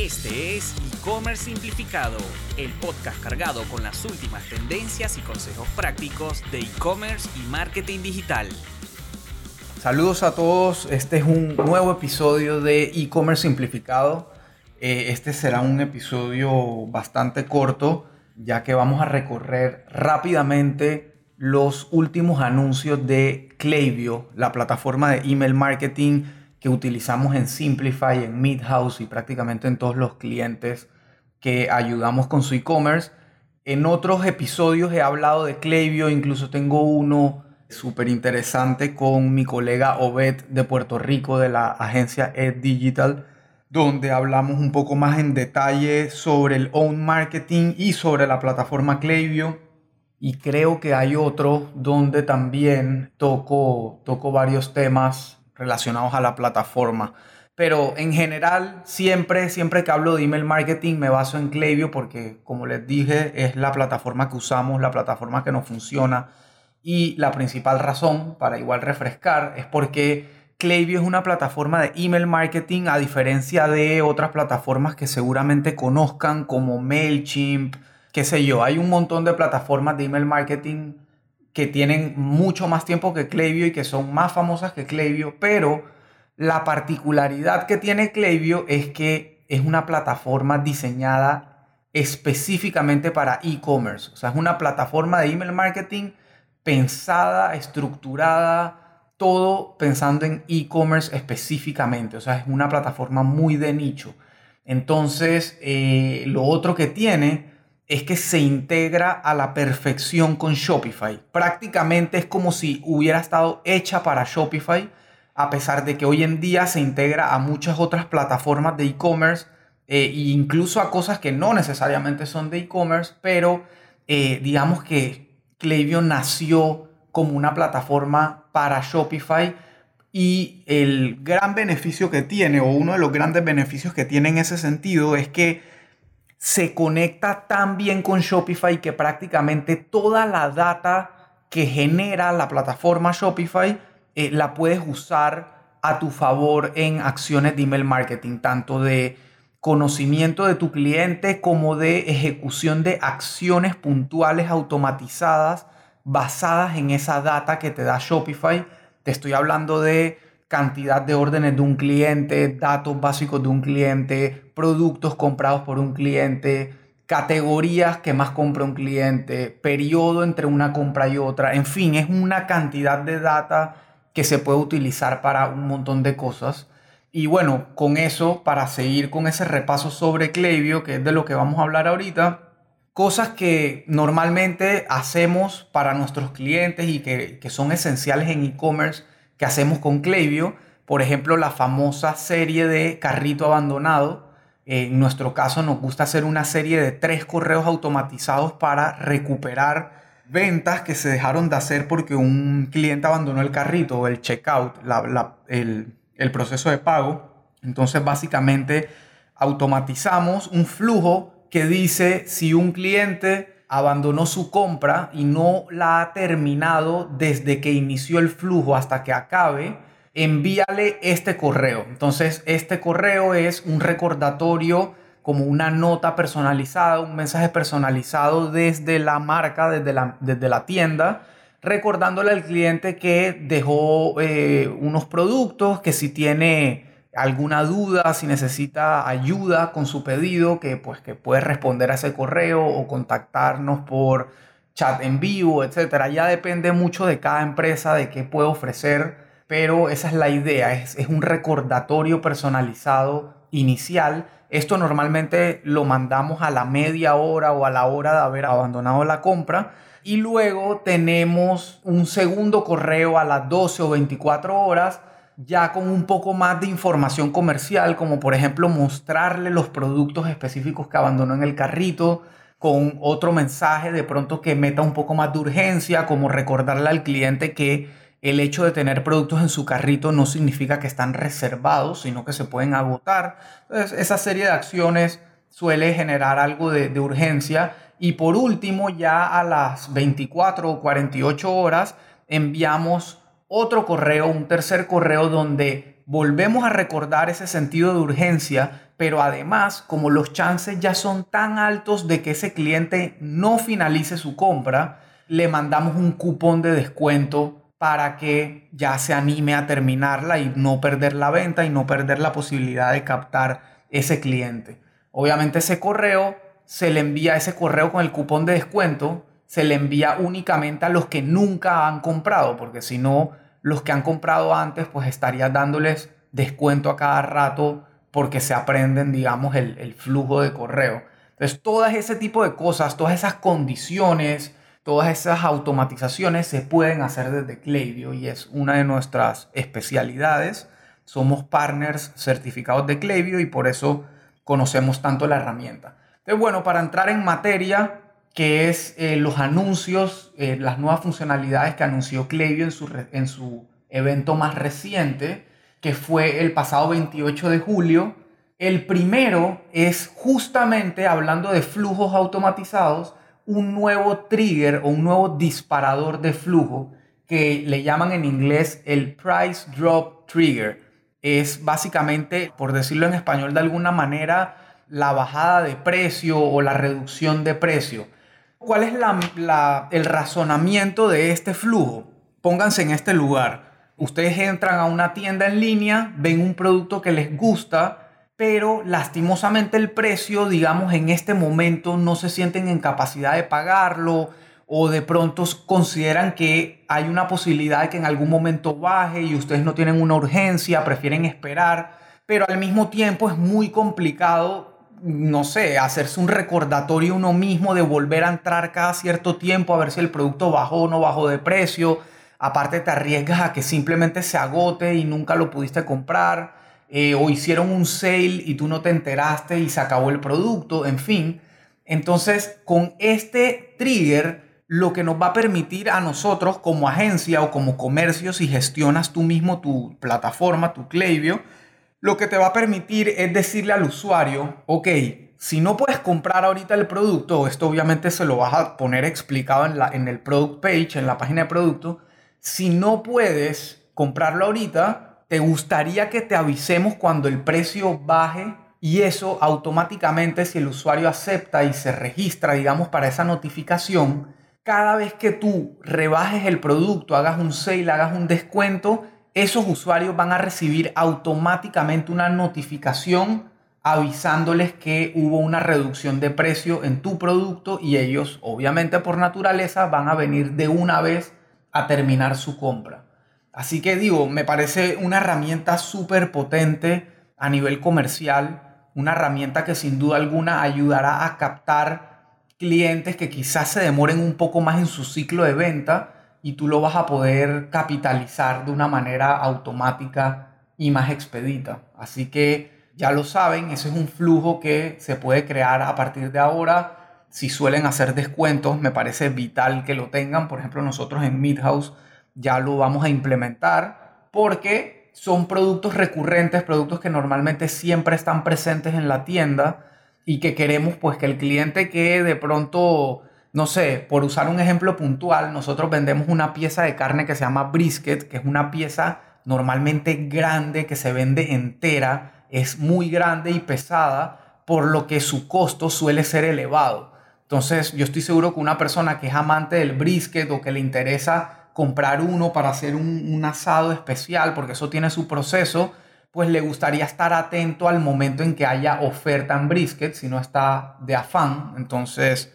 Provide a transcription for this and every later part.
Este es E-Commerce Simplificado, el podcast cargado con las últimas tendencias y consejos prácticos de e-commerce y marketing digital. Saludos a todos, este es un nuevo episodio de E-Commerce Simplificado. Eh, este será un episodio bastante corto, ya que vamos a recorrer rápidamente los últimos anuncios de Klaviyo, la plataforma de email marketing que utilizamos en Simplify, en Midhouse y prácticamente en todos los clientes que ayudamos con su e-commerce. En otros episodios he hablado de Klaviyo, incluso tengo uno súper interesante con mi colega Obed de Puerto Rico de la agencia Ed Digital, donde hablamos un poco más en detalle sobre el own marketing y sobre la plataforma Klaviyo. Y creo que hay otro donde también toco, toco varios temas relacionados a la plataforma. Pero en general, siempre, siempre que hablo de email marketing me baso en Klaviyo porque, como les dije, es la plataforma que usamos, la plataforma que nos funciona. Y la principal razón, para igual refrescar, es porque Klaviyo es una plataforma de email marketing a diferencia de otras plataformas que seguramente conozcan como MailChimp, qué sé yo. Hay un montón de plataformas de email marketing que tienen mucho más tiempo que Klaviyo y que son más famosas que Klaviyo, pero la particularidad que tiene Klaviyo es que es una plataforma diseñada específicamente para e-commerce. O sea, es una plataforma de email marketing pensada, estructurada, todo pensando en e-commerce específicamente. O sea, es una plataforma muy de nicho. Entonces, eh, lo otro que tiene es que se integra a la perfección con Shopify. Prácticamente es como si hubiera estado hecha para Shopify, a pesar de que hoy en día se integra a muchas otras plataformas de e-commerce e incluso a cosas que no necesariamente son de e-commerce, pero eh, digamos que Klaviyo nació como una plataforma para Shopify y el gran beneficio que tiene, o uno de los grandes beneficios que tiene en ese sentido, es que se conecta tan bien con Shopify que prácticamente toda la data que genera la plataforma Shopify eh, la puedes usar a tu favor en acciones de email marketing, tanto de conocimiento de tu cliente como de ejecución de acciones puntuales automatizadas basadas en esa data que te da Shopify. Te estoy hablando de cantidad de órdenes de un cliente, datos básicos de un cliente, productos comprados por un cliente, categorías que más compra un cliente, periodo entre una compra y otra, en fin, es una cantidad de data que se puede utilizar para un montón de cosas. Y bueno, con eso, para seguir con ese repaso sobre Klaviyo, que es de lo que vamos a hablar ahorita, cosas que normalmente hacemos para nuestros clientes y que, que son esenciales en e-commerce que hacemos con Klaviyo, por ejemplo, la famosa serie de carrito abandonado. En nuestro caso nos gusta hacer una serie de tres correos automatizados para recuperar ventas que se dejaron de hacer porque un cliente abandonó el carrito o el checkout, el, el proceso de pago. Entonces básicamente automatizamos un flujo que dice si un cliente abandonó su compra y no la ha terminado desde que inició el flujo hasta que acabe, envíale este correo. Entonces, este correo es un recordatorio como una nota personalizada, un mensaje personalizado desde la marca, desde la, desde la tienda, recordándole al cliente que dejó eh, unos productos, que si tiene alguna duda, si necesita ayuda con su pedido, que pues que puede responder a ese correo o contactarnos por chat en vivo, etcétera. Ya depende mucho de cada empresa, de qué puede ofrecer, pero esa es la idea, es, es un recordatorio personalizado inicial. Esto normalmente lo mandamos a la media hora o a la hora de haber abandonado la compra. Y luego tenemos un segundo correo a las 12 o 24 horas ya con un poco más de información comercial, como por ejemplo mostrarle los productos específicos que abandonó en el carrito, con otro mensaje de pronto que meta un poco más de urgencia, como recordarle al cliente que el hecho de tener productos en su carrito no significa que están reservados, sino que se pueden agotar. Esa serie de acciones suele generar algo de urgencia. Y por último, ya a las 24 o 48 horas, enviamos otro correo, un tercer correo donde volvemos a recordar ese sentido de urgencia, pero además, como los chances ya son tan altos de que ese cliente no finalice su compra, le mandamos un cupón de descuento para que ya se anime a terminarla y no perder la venta y no perder la posibilidad de captar ese cliente. Obviamente ese correo se le envía ese correo con el cupón de descuento, se le envía únicamente a los que nunca han comprado, porque si no, los que han comprado antes, pues estaría dándoles descuento a cada rato porque se aprenden, digamos, el, el flujo de correo. Entonces, todas ese tipo de cosas, todas esas condiciones, todas esas automatizaciones se pueden hacer desde Klaviyo y es una de nuestras especialidades. Somos partners certificados de Klaviyo y por eso conocemos tanto la herramienta. Entonces, bueno, para entrar en materia, que es eh, los anuncios, eh, las nuevas funcionalidades que anunció Klaviyo en su, en su evento más reciente, que fue el pasado 28 de julio. El primero es justamente hablando de flujos automatizados, un nuevo trigger o un nuevo disparador de flujo que le llaman en inglés el Price Drop Trigger. Es básicamente, por decirlo en español de alguna manera, la bajada de precio o la reducción de precio. ¿Cuál es el razonamiento de este flujo? Pónganse en este lugar ustedes entran a una tienda en línea, ven un producto que les gusta, pero lastimosamente el precio, digamos, en este momento no se sienten en capacidad de pagarlo o de pronto consideran que hay una posibilidad de que en algún momento baje y ustedes no tienen una urgencia, prefieren esperar, pero al mismo tiempo es muy complicado, no sé, hacerse un recordatorio uno mismo de volver a entrar cada cierto tiempo a ver si el producto bajó o no bajó de precio Aparte te arriesgas a que simplemente se agote y nunca lo pudiste comprar. Eh, o hicieron un sale y tú no te enteraste y se acabó el producto, en fin. Entonces, con este trigger, lo que nos va a permitir a nosotros como agencia o como comercio, si gestionas tú mismo tu plataforma, tu Klaviyo, lo que te va a permitir es decirle al usuario, ok, si no puedes comprar ahorita el producto, esto obviamente se lo vas a poner explicado en, la, en el product page, en la página de producto, si no puedes comprarlo ahorita, te gustaría que te avisemos cuando el precio baje y eso automáticamente si el usuario acepta y se registra, digamos, para esa notificación, cada vez que tú rebajes el producto, hagas un sale, hagas un descuento, esos usuarios van a recibir automáticamente una notificación avisándoles que hubo una reducción de precio en tu producto y ellos, obviamente por naturaleza, van a venir de una vez a terminar su compra. Así que digo, me parece una herramienta súper potente a nivel comercial, una herramienta que sin duda alguna ayudará a captar clientes que quizás se demoren un poco más en su ciclo de venta y tú lo vas a poder capitalizar de una manera automática y más expedita. Así que ya lo saben, ese es un flujo que se puede crear a partir de ahora si suelen hacer descuentos, me parece vital que lo tengan. Por ejemplo, nosotros en Midhouse ya lo vamos a implementar porque son productos recurrentes, productos que normalmente siempre están presentes en la tienda y que queremos pues que el cliente que de pronto, no sé, por usar un ejemplo puntual, nosotros vendemos una pieza de carne que se llama brisket, que es una pieza normalmente grande que se vende entera, es muy grande y pesada, por lo que su costo suele ser elevado. Entonces, yo estoy seguro que una persona que es amante del brisket o que le interesa comprar uno para hacer un, asado especial, porque eso tiene su proceso, pues le gustaría estar atento al momento en que haya oferta en brisket, si no está de afán. Entonces,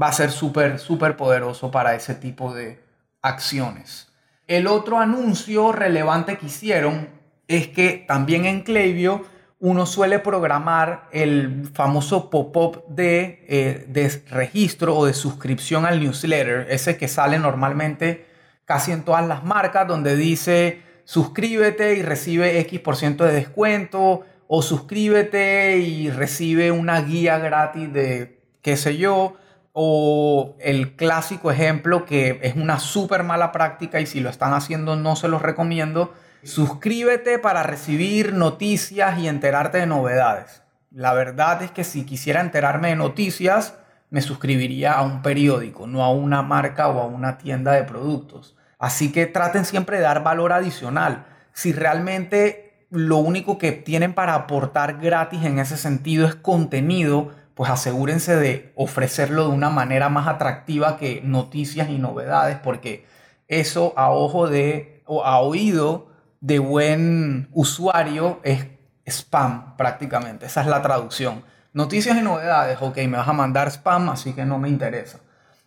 va a ser súper, poderoso para ese tipo de acciones. El otro anuncio relevante que hicieron es que también en Klaviyo uno suele programar el famoso pop-up de, eh, de, registro o de suscripción al newsletter, ese que sale normalmente casi en todas las marcas, donde dice suscríbete y recibe X por ciento de descuento, o suscríbete y recibe una guía gratis de qué sé yo, o el clásico ejemplo que es una súper mala práctica y si lo están haciendo no se los recomiendo, Suscríbete para recibir noticias y enterarte de novedades. La verdad es que si quisiera enterarme de noticias, me suscribiría a un periódico, no a una marca o a una tienda de productos. Así que traten siempre de dar valor adicional. Si realmente lo único que tienen para aportar gratis en ese sentido es contenido, pues asegúrense de ofrecerlo de una manera más atractiva que noticias y novedades, porque eso a ojo de o a oído de buen usuario es spam prácticamente. Esa es la traducción. Noticias y novedades, ok, me vas a mandar spam, así que no me interesa.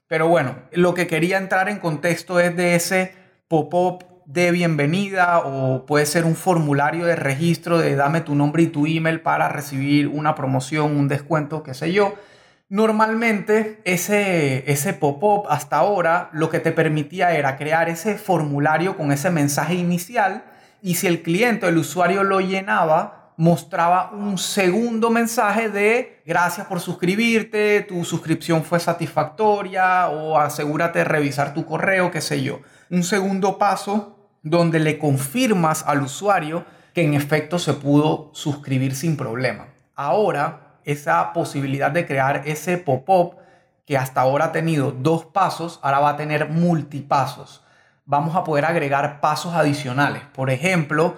Pero bueno, lo que quería entrar en contexto es de ese pop-up de bienvenida o puede ser un formulario de registro de dame tu nombre y tu email para recibir una promoción, un descuento, qué sé yo. Normalmente ese, ese pop-up hasta ahora lo que te permitía era crear ese formulario con ese mensaje inicial y si el cliente el usuario lo llenaba, mostraba un segundo mensaje de gracias por suscribirte, tu suscripción fue satisfactoria o asegúrate de revisar tu correo, qué sé yo. Un segundo paso donde le confirmas al usuario que en efecto se pudo suscribir sin problema. Ahora, esa posibilidad de crear ese pop-up que hasta ahora ha tenido dos pasos, ahora va a tener multipasos. Vamos a poder agregar pasos adicionales. Por ejemplo,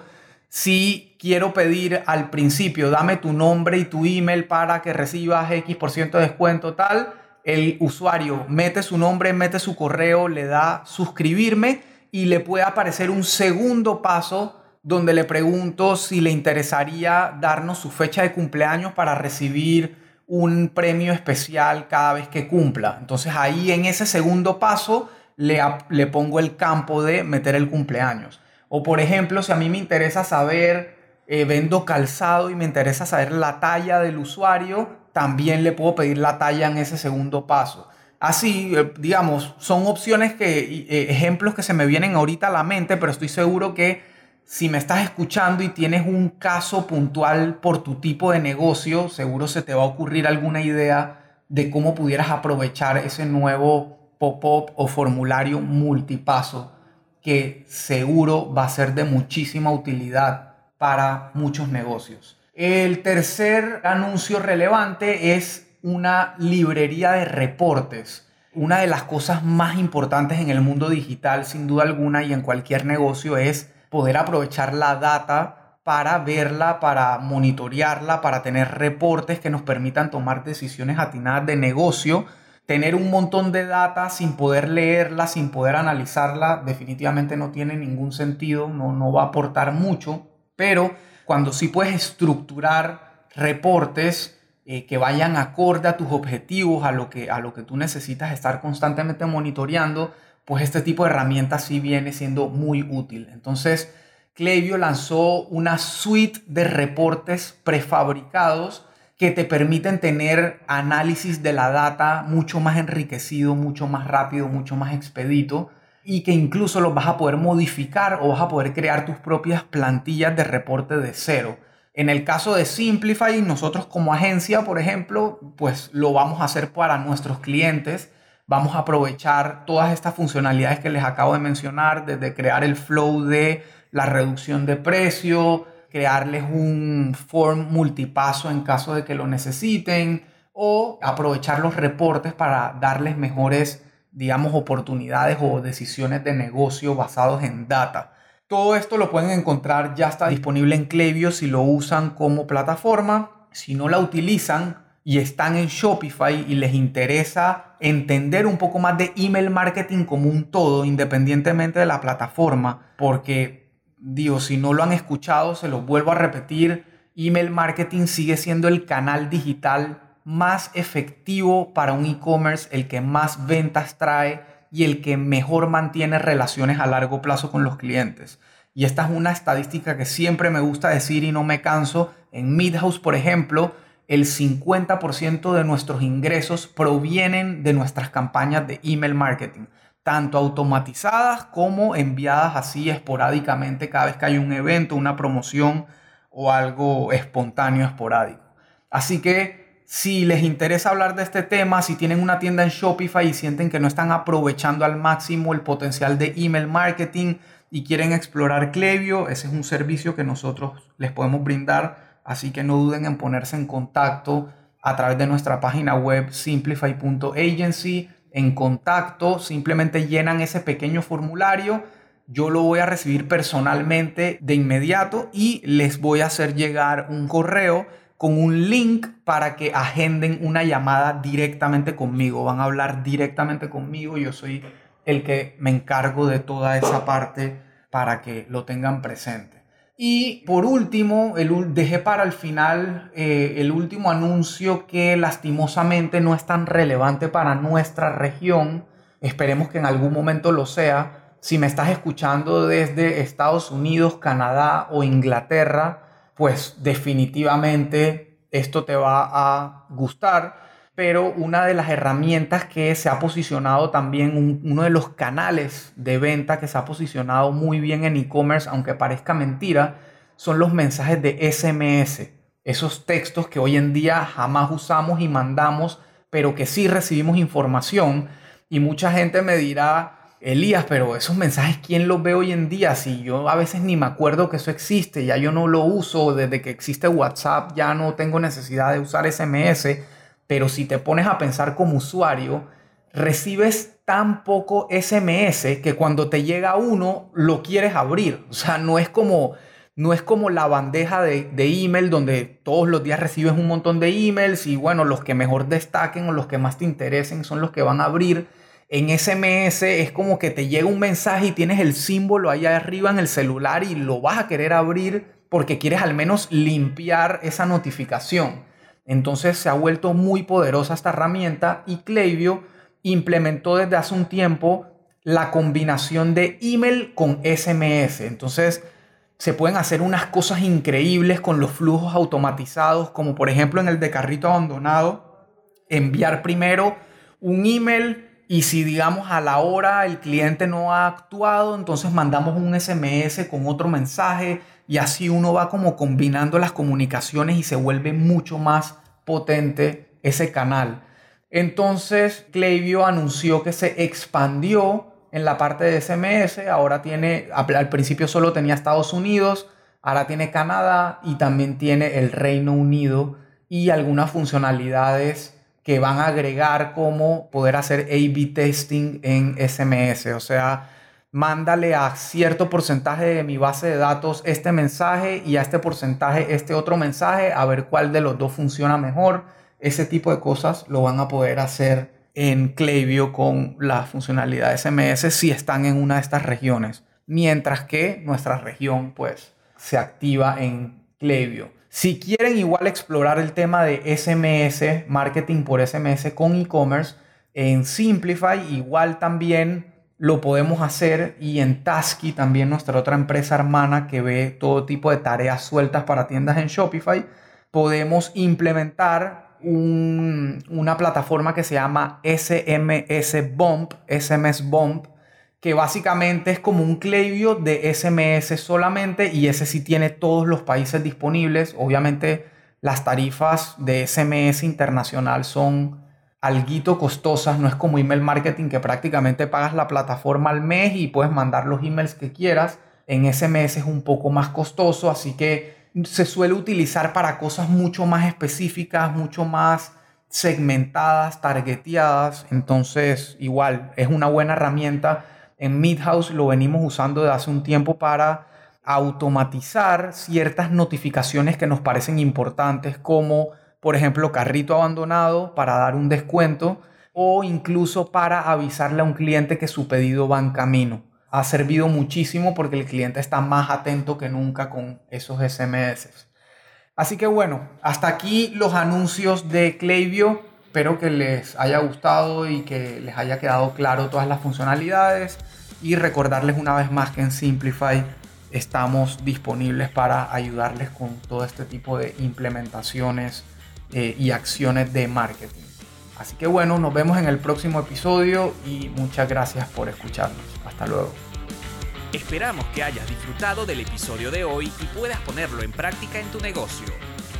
si quiero pedir al principio, dame tu nombre y tu email para que recibas X por ciento de descuento tal, el usuario mete su nombre, mete su correo, le da suscribirme y le puede aparecer un segundo paso donde le pregunto si le interesaría darnos su fecha de cumpleaños para recibir un premio especial cada vez que cumpla. Entonces ahí en ese segundo paso le, pongo el campo de meter el cumpleaños. O por ejemplo, si a mí me interesa saber, eh, vendo calzado y me interesa saber la talla del usuario, también le puedo pedir la talla en ese segundo paso. Así, eh, digamos, son opciones que, eh, ejemplos que se me vienen ahorita a la mente, pero estoy seguro que si me estás escuchando y tienes un caso puntual por tu tipo de negocio, seguro se te va a ocurrir alguna idea de cómo pudieras aprovechar ese nuevo pop-up o formulario multipaso que seguro va a ser de muchísima utilidad para muchos negocios. El tercer anuncio relevante es una librería de reportes. Una de las cosas más importantes en el mundo digital, sin duda alguna, y en cualquier negocio es poder aprovechar la data para verla, para monitorearla, para tener reportes que nos permitan tomar decisiones atinadas de negocio tener un montón de data sin poder leerla, sin poder analizarla, definitivamente no tiene ningún sentido, no, no va a aportar mucho, pero cuando sí puedes estructurar reportes eh, que vayan acorde a tus objetivos, a lo, que, a lo que tú necesitas estar constantemente monitoreando, pues este tipo de herramientas sí viene siendo muy útil. Entonces, Clevio lanzó una suite de reportes prefabricados que te permiten tener análisis de la data mucho más enriquecido, mucho más rápido, mucho más expedito y que incluso los vas a poder modificar o vas a poder crear tus propias plantillas de reporte de cero. En el caso de Simplify, nosotros como agencia, por ejemplo, pues lo vamos a hacer para nuestros clientes. Vamos a aprovechar todas estas funcionalidades que les acabo de mencionar, desde crear el flow de la reducción de precio, crearles un form multipaso en caso de que lo necesiten o aprovechar los reportes para darles mejores, digamos, oportunidades o decisiones de negocio basados en data. Todo esto lo pueden encontrar, ya está disponible en Clevio si lo usan como plataforma. Si no la utilizan y están en Shopify y les interesa entender un poco más de email marketing como un todo, independientemente de la plataforma, porque digo, si no lo han escuchado, se los vuelvo a repetir, email marketing sigue siendo el canal digital más efectivo para un e-commerce, el que más ventas trae y el que mejor mantiene relaciones a largo plazo con los clientes. Y esta es una estadística que siempre me gusta decir y no me canso. En Midhouse, por ejemplo, el 50% de nuestros ingresos provienen de nuestras campañas de email marketing tanto automatizadas como enviadas así esporádicamente cada vez que hay un evento, una promoción o algo espontáneo, esporádico. Así que si les interesa hablar de este tema, si tienen una tienda en Shopify y sienten que no están aprovechando al máximo el potencial de email marketing y quieren explorar Clevio, ese es un servicio que nosotros les podemos brindar, así que no duden en ponerse en contacto a través de nuestra página web simplify.agency en contacto, simplemente llenan ese pequeño formulario yo lo voy a recibir personalmente de inmediato y les voy a hacer llegar un correo con un link para que agenden una llamada directamente conmigo. Van a hablar directamente conmigo. Yo soy el que me encargo de toda esa parte para que lo tengan presente. Y por último, el, dejé para el final eh, el último anuncio que lastimosamente no es tan relevante para nuestra región. Esperemos que en algún momento lo sea. Si me estás escuchando desde Estados Unidos, Canadá o Inglaterra, pues definitivamente esto te va a gustar pero una de las herramientas que se ha posicionado también, uno de los canales de venta que se ha posicionado muy bien en e-commerce, aunque parezca mentira, son los mensajes de SMS. Esos textos que hoy en día jamás usamos y mandamos, pero que sí recibimos información. Y mucha gente me dirá, Elías, pero esos mensajes, ¿quién los ve hoy en día? Si yo a veces ni me acuerdo que eso existe, ya yo no lo uso, desde que existe WhatsApp ya no tengo necesidad de usar SMS pero si te pones a pensar como usuario, recibes tan poco SMS que cuando te llega uno lo quieres abrir. O sea, no es como, no es como la bandeja de, de email donde todos los días recibes un montón de emails y bueno, los que mejor destaquen o los que más te interesen son los que van a abrir. En SMS es como que te llega un mensaje y tienes el símbolo ahí arriba en el celular y lo vas a querer abrir porque quieres al menos limpiar esa notificación. Entonces se ha vuelto muy poderosa esta herramienta y Klaviyo implementó desde hace un tiempo la combinación de email con SMS. Entonces se pueden hacer unas cosas increíbles con los flujos automatizados, como por ejemplo en el de carrito abandonado, enviar primero un email y si digamos a la hora el cliente no ha actuado, entonces mandamos un SMS con otro mensaje y así uno va como combinando las comunicaciones y se vuelve mucho más potente ese canal. Entonces, Klaviyo anunció que se expandió en la parte de SMS, ahora tiene, al principio solo tenía Estados Unidos, ahora tiene Canadá y también tiene el Reino Unido y algunas funcionalidades que van a agregar como poder hacer A-B testing en SMS, o sea, mándale a cierto porcentaje de mi base de datos este mensaje y a este porcentaje este otro mensaje, a ver cuál de los dos funciona mejor. Ese tipo de cosas lo van a poder hacer en Klaviyo con la funcionalidad SMS si están en una de estas regiones, mientras que nuestra región pues se activa en Klaviyo. Si quieren igual explorar el tema de SMS, marketing por SMS con e-commerce, en Simplify igual también lo podemos hacer y en Tasky, también nuestra otra empresa hermana que ve todo tipo de tareas sueltas para tiendas en Shopify, podemos implementar una plataforma que se llama SMS Bump, SMS Bump, que básicamente es como un Klaviyo de SMS solamente y ese sí tiene todos los países disponibles. Obviamente las tarifas de SMS internacional son alguito costosas, no es como email marketing que prácticamente pagas la plataforma al mes y puedes mandar los emails que quieras. En SMS es un poco más costoso, así que se suele utilizar para cosas mucho más específicas, mucho más segmentadas, targeteadas. Entonces, igual, es una buena herramienta. En Midhouse lo venimos usando desde hace un tiempo para automatizar ciertas notificaciones que nos parecen importantes como por ejemplo, carrito abandonado para dar un descuento o incluso para avisarle a un cliente que su pedido va en camino. Ha servido muchísimo porque el cliente está más atento que nunca con esos SMS. Así que bueno, hasta aquí los anuncios de Klaviyo. Espero que les haya gustado y que les haya quedado claro todas las funcionalidades. Y recordarles una vez más que en Simplify estamos disponibles para ayudarles con todo este tipo de implementaciones eh, y acciones de marketing. Así que bueno, nos vemos en el próximo episodio y muchas gracias por escucharnos. Hasta luego. Esperamos que hayas disfrutado del episodio de hoy y puedas ponerlo en práctica en tu negocio.